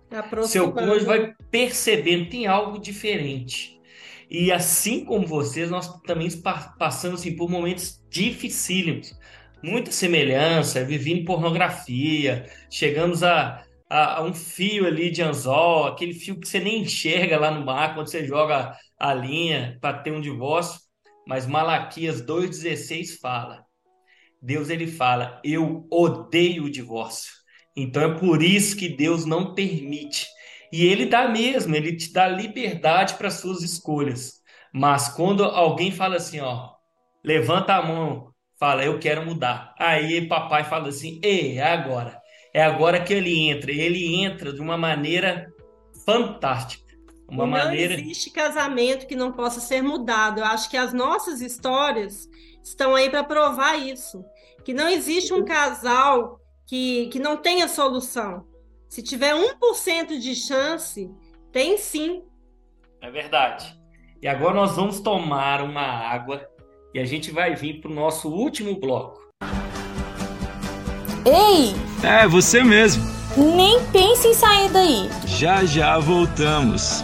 Seu cônjuge vai percebendo que tem algo diferente. E assim como vocês, nós também passamos assim, por momentos dificílimos. Muita semelhança, vivendo pornografia, chegamos a, a, a, um fio ali de anzol, aquele fio que você nem enxerga lá no mar quando você joga a linha para ter um divórcio. Mas Malaquias 2,16 fala: Deus ele fala: "Eu odeio o divórcio". Então é por isso que Deus não permite. E ele dá mesmo, ele te dá liberdade para suas escolhas. Mas quando alguém fala assim, ó, levanta a mão, fala, eu quero mudar. Aí papai fala assim, ei, é agora. É agora que ele entra. Ele entra de uma maneira fantástica. Uma não maneira... existe casamento que não possa ser mudado. Eu acho que as nossas histórias estão aí para provar isso que não existe um casal que, que não tenha solução. Se tiver 1% de chance, tem sim. É verdade. E agora nós vamos tomar uma água e a gente vai vir para o nosso último bloco. Ei! É, você mesmo. Nem pense em sair daí. Já já voltamos.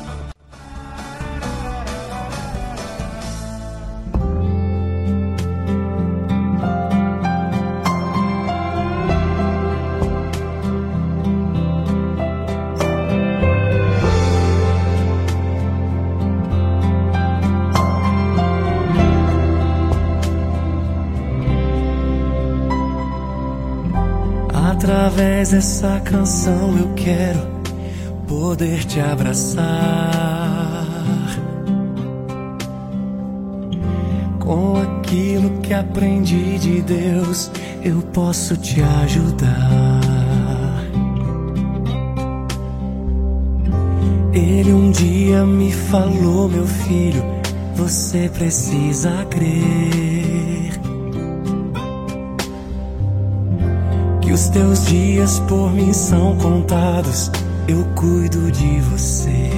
Através dessa canção eu quero poder te abraçar. Com aquilo que aprendi de Deus, eu posso te ajudar. Ele um dia me falou, meu filho, você precisa crer. Os teus dias por mim são contados, eu cuido de você.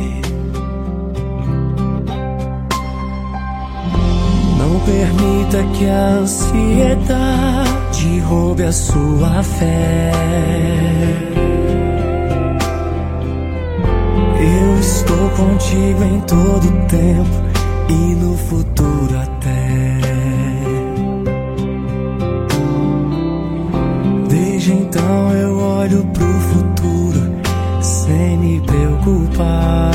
Não permita que a ansiedade roube a sua fé. Eu estou contigo em todo tempo e no futuro até. Olho pro futuro sem me preocupar.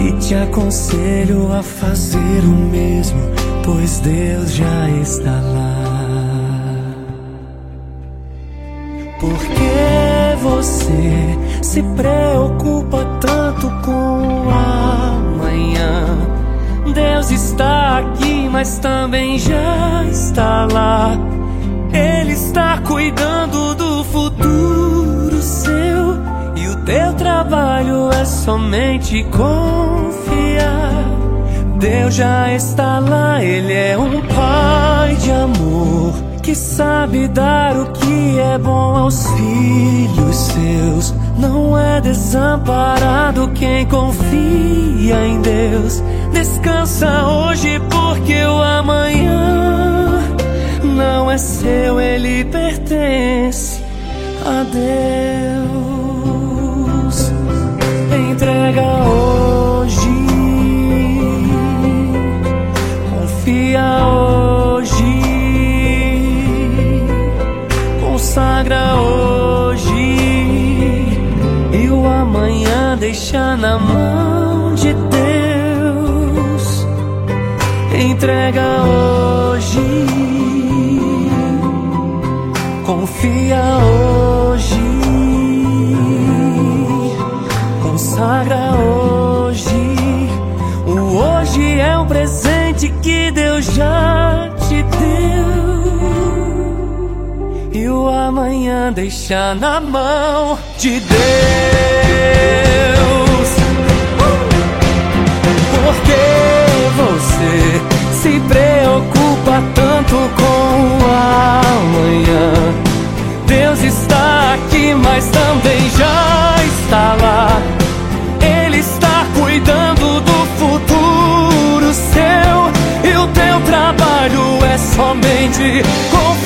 E te aconselho a fazer o mesmo, pois Deus já está lá. Porque você se preocupa tanto com amanhã? Deus está aqui, mas também já está lá. Teu trabalho é somente confiar. Deus já está lá, Ele é um Pai de amor que sabe dar o que é bom aos filhos seus. Não é desamparado quem confia em Deus. Descansa hoje, porque o amanhã não é seu, ele pertence a Deus. Entrega hoje, confia hoje, consagra hoje. E o amanhã deixa na mão de Deus. Entrega hoje, confia hoje, amanhã deixa na mão de Deus. Porque você se preocupa tanto com o amanhã. Deus está aqui, mas também já está lá. Ele está cuidando do futuro seu. E o teu trabalho é somente confiar.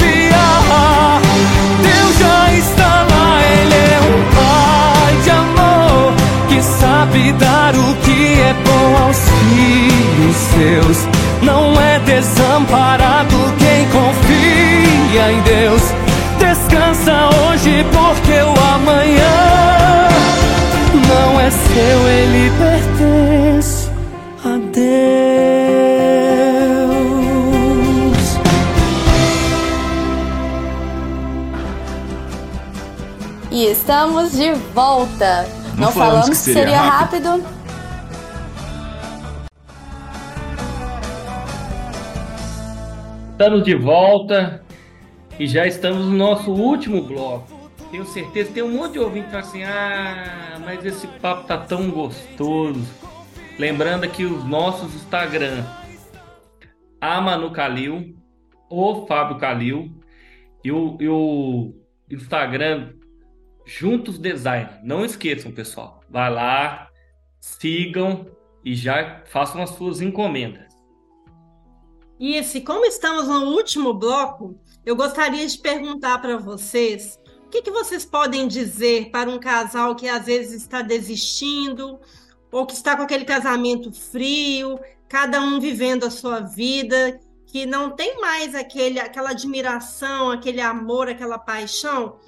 Sabe dar o que é bom aos filhos seus. Não é desamparado quem confia em Deus. Descansa hoje, porque o amanhã não é seu, ele pertence estamos de volta. Não Não, falamos falamos que seria seria rápido. rápido. Estamos de volta e já estamos no nosso último bloco. Tenho certeza que tem um monte de ouvinte que fala assim: ah, mas esse papo tá tão gostoso. Lembrando aqui os nossos Instagram: a Manu Calil, o Fábio Calil e o, e o Instagram Juntos Design. Não esqueçam, pessoal. Vai lá, sigam e já façam as suas encomendas. Isso, e como estamos no último bloco, eu gostaria de perguntar para vocês o que, que vocês podem dizer para um casal que às vezes está desistindo ou que está com aquele casamento frio, cada um vivendo a sua vida, que não tem mais aquele, aquela admiração, aquele amor, aquela paixão.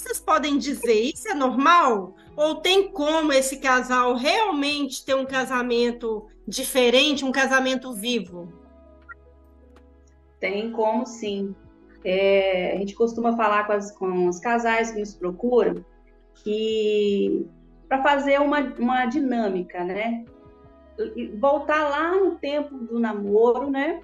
Vocês podem dizer? Isso é normal? Ou tem como esse casal realmente ter um casamento diferente, um casamento vivo? Tem como sim. é, a gente costuma falar com, as, com os casais que nos procuram que para fazer uma, uma dinâmica, né? Voltar lá no tempo do namoro, né?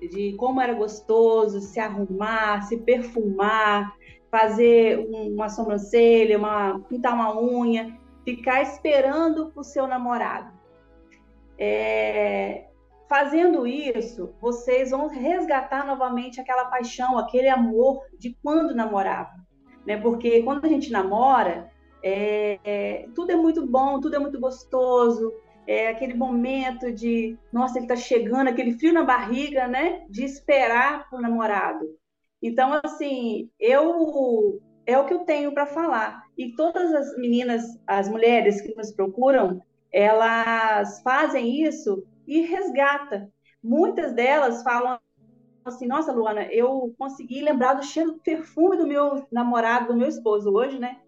De como era gostoso se arrumar, se perfumar, fazer uma sobrancelha, uma, pintar uma unha, ficar esperando o seu namorado. É, fazendo isso, vocês vão resgatar novamente aquela paixão, aquele amor de quando namorava. Né? Porque quando a gente namora, é, é, tudo é muito bom, tudo é muito gostoso, é aquele momento de, nossa, ele está chegando, aquele frio na barriga, né? De esperar o namorado. Então, assim, eu é o que eu tenho para falar. E todas as meninas, as mulheres que nos procuram, elas fazem isso e resgata. Muitas delas falam assim: Nossa, Luana, eu consegui lembrar do cheiro do perfume do meu namorado, do meu esposo hoje, né?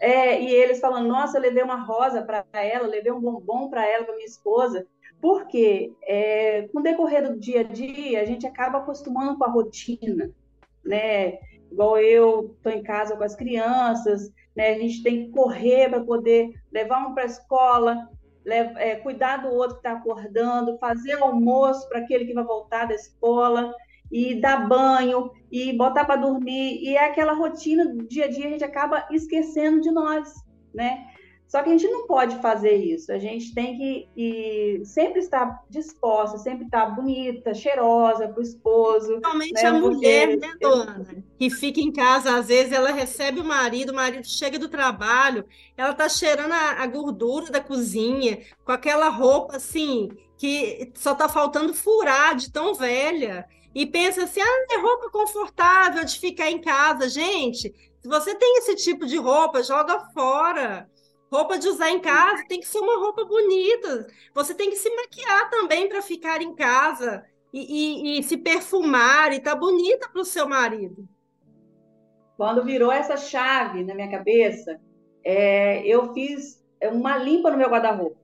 É, e eles falando: Nossa, eu levei uma rosa para ela, levei um bombom para ela, para minha esposa. Porque é, com o decorrer do dia a dia, a gente acaba acostumando com a rotina, né? Igual eu estou em casa com as crianças, né? A gente tem que correr para poder levar um para a escola, é, cuidar do outro que está acordando, fazer almoço para aquele que vai voltar da escola, e dar banho, e botar para dormir, e é aquela rotina do dia a dia, a gente acaba esquecendo de nós, né? Só que a gente não pode fazer isso. A gente tem que sempre estar disposta, sempre estar bonita, cheirosa para o esposo. Principalmente né? a mulher, né, dona? Que fica em casa, às vezes ela recebe o marido, o marido chega do trabalho, ela tá cheirando a, a gordura da cozinha, com aquela roupa assim, que só tá faltando furar de tão velha. E pensa assim, ah, é roupa confortável de ficar em casa. Gente, se você tem esse tipo de roupa, joga fora. Roupa de usar em casa tem que ser uma roupa bonita. Você tem que se maquiar também para ficar em casa e, e, e, se perfumar e tá bonita para o seu marido. Quando virou essa chave na minha cabeça, é, eu fiz uma limpa no meu guarda-roupa.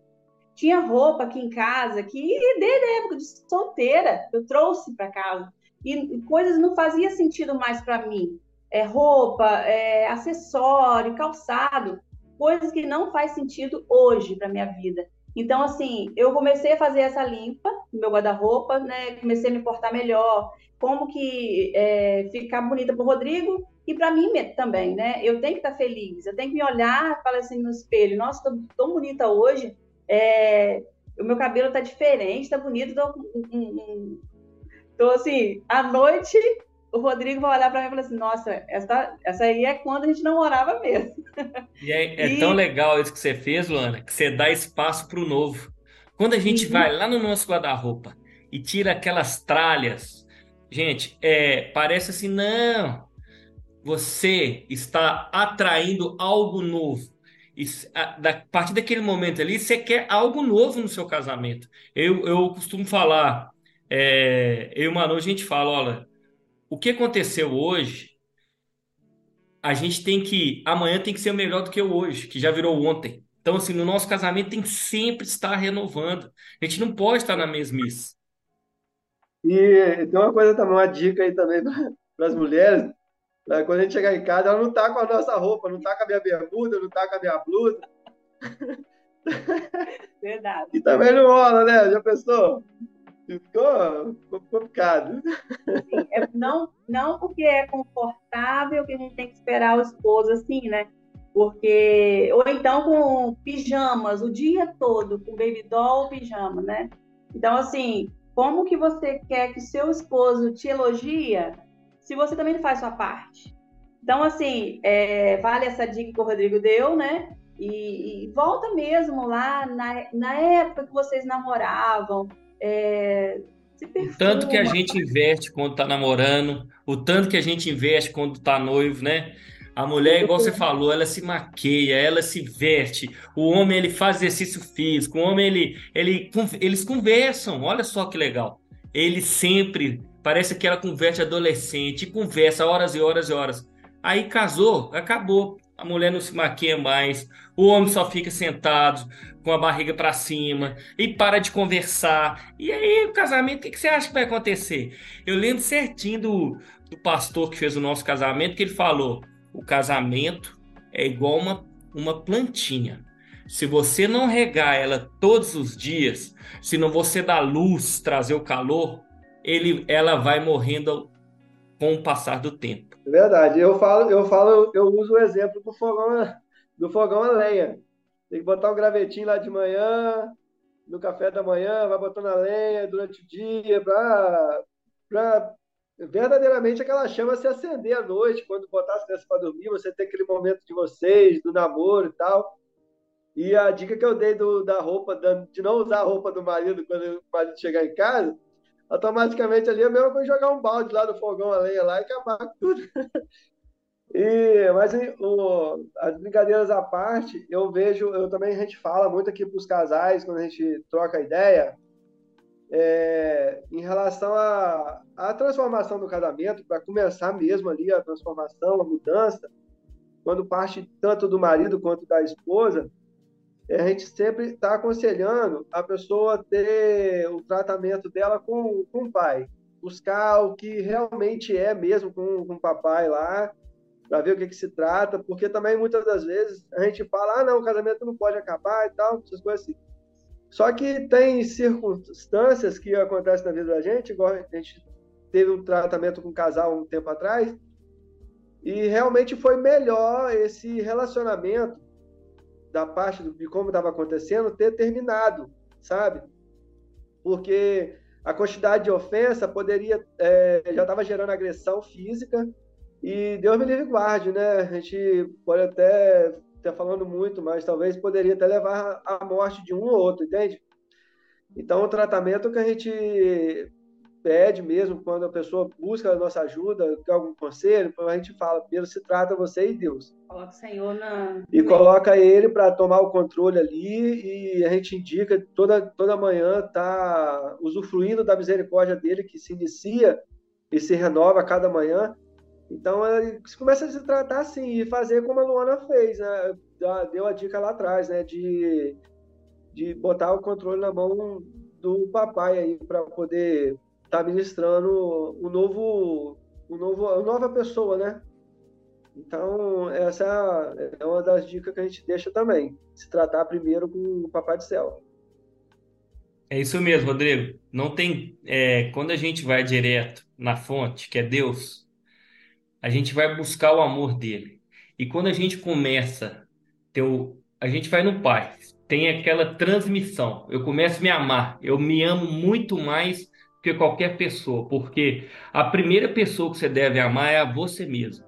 Tinha roupa aqui em casa que desde a época de solteira eu trouxe para casa e coisas não fazia sentido mais para mim. É, roupa, é, acessório, calçado coisas que não faz sentido hoje para minha vida. Então, assim, eu comecei a fazer essa limpa no meu guarda-roupa, né? Comecei a me portar melhor, como que é, ficar bonita para o Rodrigo e para mim também, né? Eu tenho que estar tá feliz, eu tenho que me olhar, falar assim no espelho, nossa, estou tão bonita hoje, é, o meu cabelo tá diferente, tá bonito, tô, um, um, tô assim, à noite o Rodrigo vai olhar para mim e falar assim: nossa, essa, essa aí é quando a gente não morava mesmo. E é, é e... tão legal isso que você fez, Luana, que você dá espaço para o novo. Quando a gente uhum. vai lá no nosso guarda-roupa e tira aquelas tralhas, gente, é, parece assim: não, você está atraindo algo novo. E a, da, a partir daquele momento ali, você quer algo novo no seu casamento. Eu, eu costumo falar, é, eu e o Manu, a gente fala: olha o que aconteceu hoje, a gente tem que. Amanhã tem que ser melhor do que o hoje, que já virou ontem. Então, assim, no nosso casamento tem que sempre estar renovando. A gente não pode estar na mesmice. E tem uma coisa também, uma dica aí também para as mulheres. Quando a gente chegar em casa, ela não tá com a nossa roupa, não tá com a minha bermuda, não tá com a minha blusa. Verdade. E também não rola, né? Já pensou? Ficou, complicado. É, não, não porque é confortável que a gente tem que esperar o esposo assim, né? Porque, ou então com pijamas o dia todo, com baby doll pijama, né? Então, assim, como que você quer que seu esposo te elogia se você também não faz sua parte? Então, assim, é, vale essa dica que o Rodrigo deu, né? E, e volta mesmo lá na, na época que vocês namoravam, é, o tanto que a gente investe quando está namorando, o tanto que a gente investe quando está noivo, né? A mulher, igual você falou, ela se maqueia, ela se veste. O homem, ele faz exercício físico. O homem, ele, ele, eles conversam. Olha só que legal. Ele sempre, parece que ela converte adolescente, conversa horas e horas e horas. Aí casou, acabou. A mulher não se maquia mais, o homem só fica sentado com a barriga para cima e para de conversar. E aí, o casamento, o que, que, você acha que vai acontecer? Eu lembro certinho do, do pastor que fez o nosso casamento, que ele falou: o casamento é igual uma, uma plantinha. Se você não regar ela todos os dias, se não você dar luz, trazer o calor, ele, ela vai morrendo com o passar do tempo. Verdade. Eu falo, eu falo, eu uso o exemplo do fogão, do fogão a lenha. Tem que botar o gravetinho lá de manhã, no café da manhã, vai botando a lenha durante o dia para verdadeiramente aquela chama se acender à noite, quando botar as crianças para dormir, você tem aquele momento de vocês, do namoro e tal. E a dica que eu dei do, da roupa, de não usar a roupa do marido quando o marido chegar em casa, automaticamente ali é mesmo que jogar um balde lá do fogão a lenha lá e acabar com tudo. E, mas o, as brincadeiras à parte, eu vejo, eu também a gente fala muito aqui para os casais, quando a gente troca ideia, é, em relação à, transformação do casamento, para começar mesmo ali a transformação, a mudança, quando parte tanto do marido quanto da esposa, a gente sempre está aconselhando a pessoa ter o tratamento dela com, com o pai, buscar o que realmente é mesmo com, com o papai lá, para ver o que, que se trata, porque também muitas das vezes a gente fala, ah, não, o casamento não pode acabar e tal, essas coisas assim. Só que tem circunstâncias que acontecem na vida da gente, igual a gente teve um tratamento com um casal um tempo atrás, e realmente foi melhor esse relacionamento da parte de como estava acontecendo ter terminado, sabe? Porque a quantidade de ofensa poderia é, já estava gerando agressão física e Deus me livre guarde, né? A gente pode até estar falando muito, mas talvez poderia até levar à morte de um ou outro, entende? Então, o tratamento que a gente pede mesmo, quando a pessoa busca a nossa ajuda, quer algum conselho, a gente fala, primeiro se trata você e Deus. Coloca o Senhor na... E coloca ele para tomar o controle ali e a gente indica toda, toda manhã tá usufruindo da misericórdia dele que se inicia e se renova a cada manhã então, você começa a se tratar assim e fazer como a Luana fez, né? Deu a dica lá atrás, né? De, de botar o controle na mão do papai aí para poder estar tá ministrando o novo, o novo, a nova pessoa, né? Então, essa é uma das dicas que a gente deixa também. Se tratar primeiro com o Papai do Céu. É isso mesmo, Rodrigo. Não tem. É, quando a gente vai direto na fonte, que é Deus, a gente vai buscar o amor dele. E quando a gente começa, ter o, a gente vai no Pai, tem aquela transmissão. Eu começo a me amar, eu me amo muito mais que qualquer pessoa, porque a primeira pessoa que você deve amar é a você mesmo.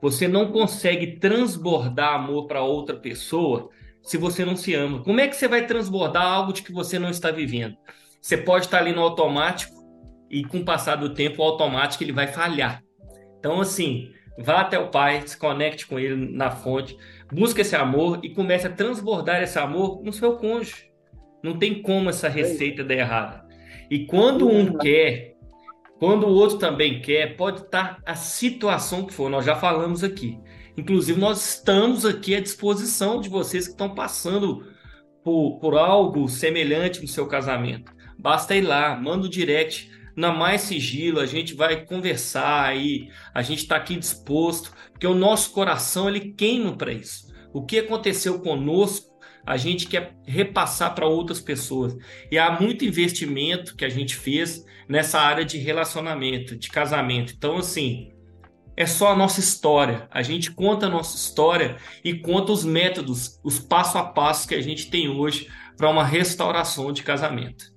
Você não consegue transbordar amor para outra pessoa se você não se ama. Como é que você vai transbordar algo de que você não está vivendo? Você pode estar ali no automático e com o passar do tempo o automático ele vai falhar. Então, assim, vá até o Pai, se conecte com Ele na fonte, busque esse amor e comece a transbordar esse amor no seu cônjuge. Não tem como essa receita dar errada. E quando um quer, quando o outro também quer, pode estar a situação que for, nós já falamos aqui. Inclusive, nós estamos aqui à disposição de vocês que estão passando por, por algo semelhante no seu casamento. Basta ir lá, manda o direct na mais sigilo, a gente vai conversar aí, a gente está aqui disposto, porque o nosso coração ele queima para isso. O que aconteceu conosco, a gente quer repassar para outras pessoas. E há muito investimento que a gente fez nessa área de relacionamento, de casamento. Então, assim, é só a nossa história. A gente conta a nossa história e conta os métodos, os passo a passo que a gente tem hoje para uma restauração de casamento.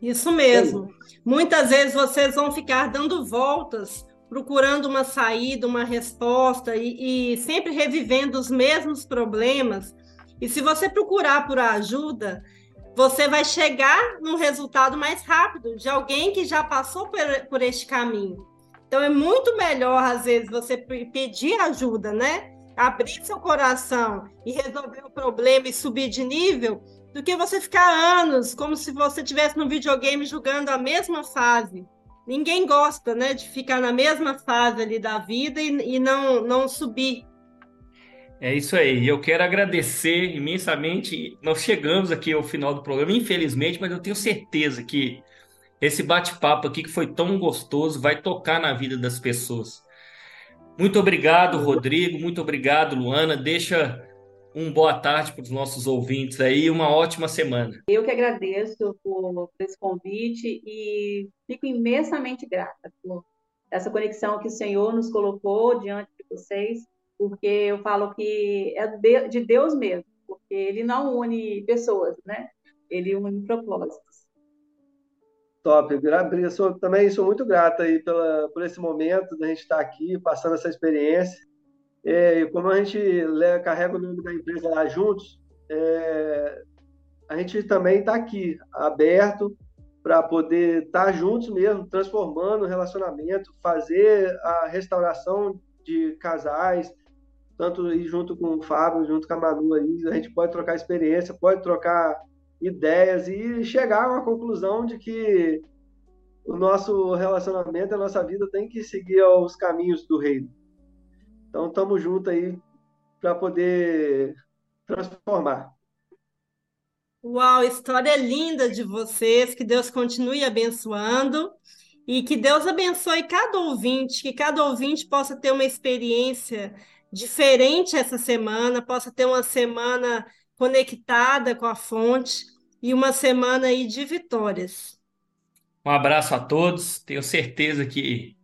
Isso mesmo. Muitas vezes vocês vão ficar dando voltas, procurando uma saída, uma resposta e, e sempre revivendo os mesmos problemas. E se você procurar por ajuda, você vai chegar num resultado mais rápido de alguém que já passou por, por este caminho. Então é muito melhor, às vezes, você pedir ajuda, né? Abrir seu coração e resolver o problema e subir de nível, do que você ficar anos como se você tivesse no videogame jogando a mesma fase. Ninguém gosta, né, de ficar na mesma fase ali da vida e, e não, não subir. É isso aí. Eu quero agradecer imensamente. Nós chegamos aqui ao final do programa, infelizmente, mas eu tenho certeza que esse bate-papo aqui que foi tão gostoso vai tocar na vida das pessoas. Muito obrigado, Rodrigo. Muito obrigado, Luana. Deixa um boa tarde para os nossos ouvintes aí, uma ótima semana. Eu que agradeço por esse convite e fico imensamente grata por essa conexão que o Senhor nos colocou diante de vocês, porque eu falo que é de Deus mesmo, porque Ele não une pessoas, né? Ele une propósitos. Top. Eu também sou muito grato aí pela, por esse momento da gente estar aqui, passando essa experiência. É, como a gente carrega o nome da empresa lá juntos, é, a gente também está aqui, aberto para poder estar tá juntos mesmo, transformando o relacionamento, fazer a restauração de casais, tanto junto com o Fábio, junto com a Manu aí, a gente pode trocar experiência, pode trocar ideias e chegar a uma conclusão de que o nosso relacionamento, a nossa vida tem que seguir os caminhos do reino. Então, estamos juntos aí para poder transformar. Uau, história linda de vocês, que Deus continue abençoando e que Deus abençoe cada ouvinte, que cada ouvinte possa ter uma experiência diferente essa semana, possa ter uma semana conectada com a fonte e uma semana aí de vitórias. Um abraço a todos. Tenho certeza que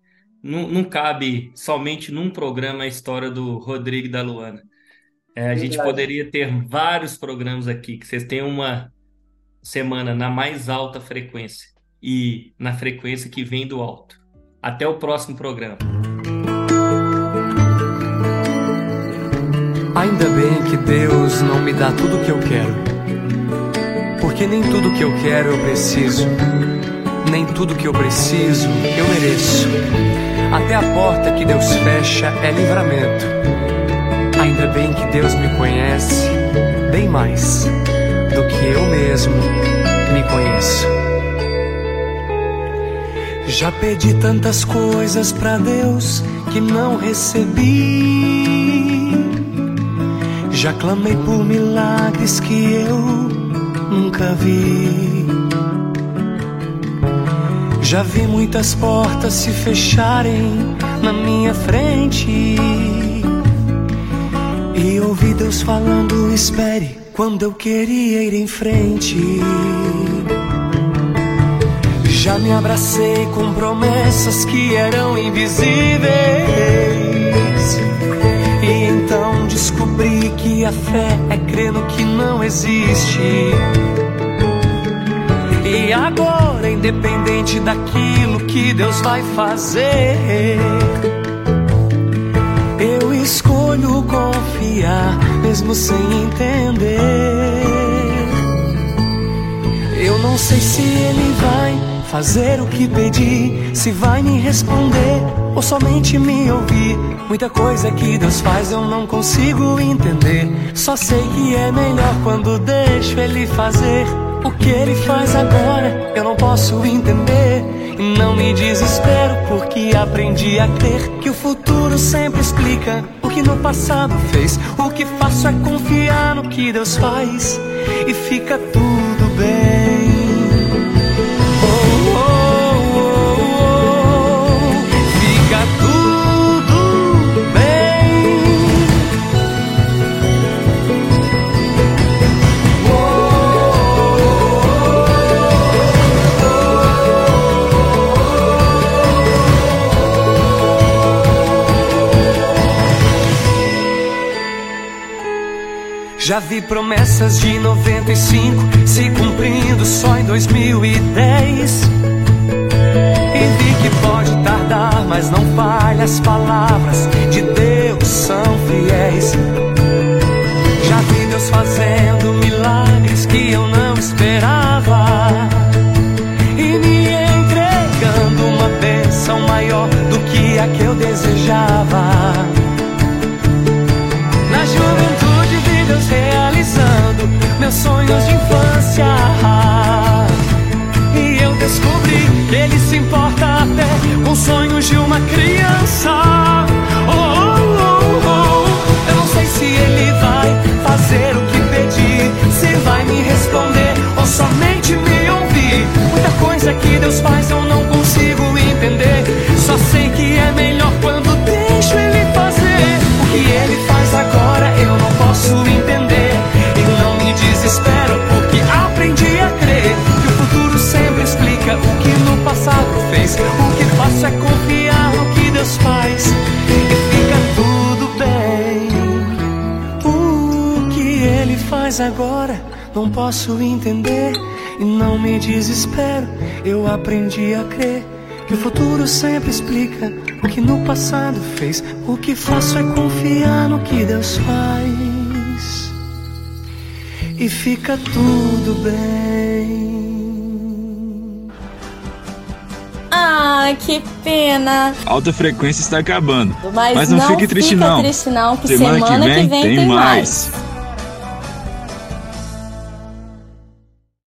não, não cabe somente num programa a história do Rodrigo e da Luana. É, a gente poderia ter vários programas aqui, que vocês tenham uma semana na mais alta frequência e na frequência que vem do alto. Até o próximo programa. Ainda bem que Deus não me dá tudo o que eu quero. Porque nem tudo que eu quero eu preciso. Nem tudo que eu preciso eu mereço. Até a porta que Deus fecha é livramento. Ainda bem que Deus me conhece bem mais do que eu mesmo me conheço. Já pedi tantas coisas para Deus que não recebi. Já clamei por milagres que eu nunca vi. Já vi muitas portas se fecharem na minha frente. E ouvi Deus falando: espere, quando eu queria ir em frente. Já me abracei com promessas que eram invisíveis. Descobri que a fé é crer no que não existe. E agora, independente daquilo que Deus vai fazer, eu escolho confiar, mesmo sem entender. Eu não sei se Ele vai fazer o que pedi, se vai me responder ou somente me ouvir. Muita coisa que Deus faz eu não consigo entender. Só sei que é melhor quando deixo Ele fazer. O que Ele faz agora eu não posso entender. E não me desespero porque aprendi a crer que o futuro sempre explica o que no passado fez. O que faço é confiar no que Deus faz e fica tudo Já vi promessas de 95 se cumprindo só em 2010. E vi que pode tardar, mas não falha. As palavras de Deus são fiéis. Já vi Deus fazendo milagres que eu não esperava. E me entregando uma bênção maior do que a que eu desejava. amigos de infância. E eu descobri que ele se importa até com sonhos de uma criança. Oh, oh, oh, oh, eu não sei se ele vai fazer o que pedi, se vai me responder ou somente me ouvir. Muita coisa que Deus faz eu não consigo entender. Só sei que é melhor me desespero porque aprendi a crer que o futuro sempre explica o que no passado fez. O que faço é confiar no que Deus faz e fica tudo bem. O que Ele faz agora não posso entender e não me desespero. Eu aprendi a crer que o futuro sempre explica o que no passado fez. O que faço é confiar no que Deus faz fica tudo bem. Ai, que pena. Alta frequência está acabando. Mas, Mas não, não fique triste fica não. triste não, que semana, semana que, vem que vem tem, tem mais. mais.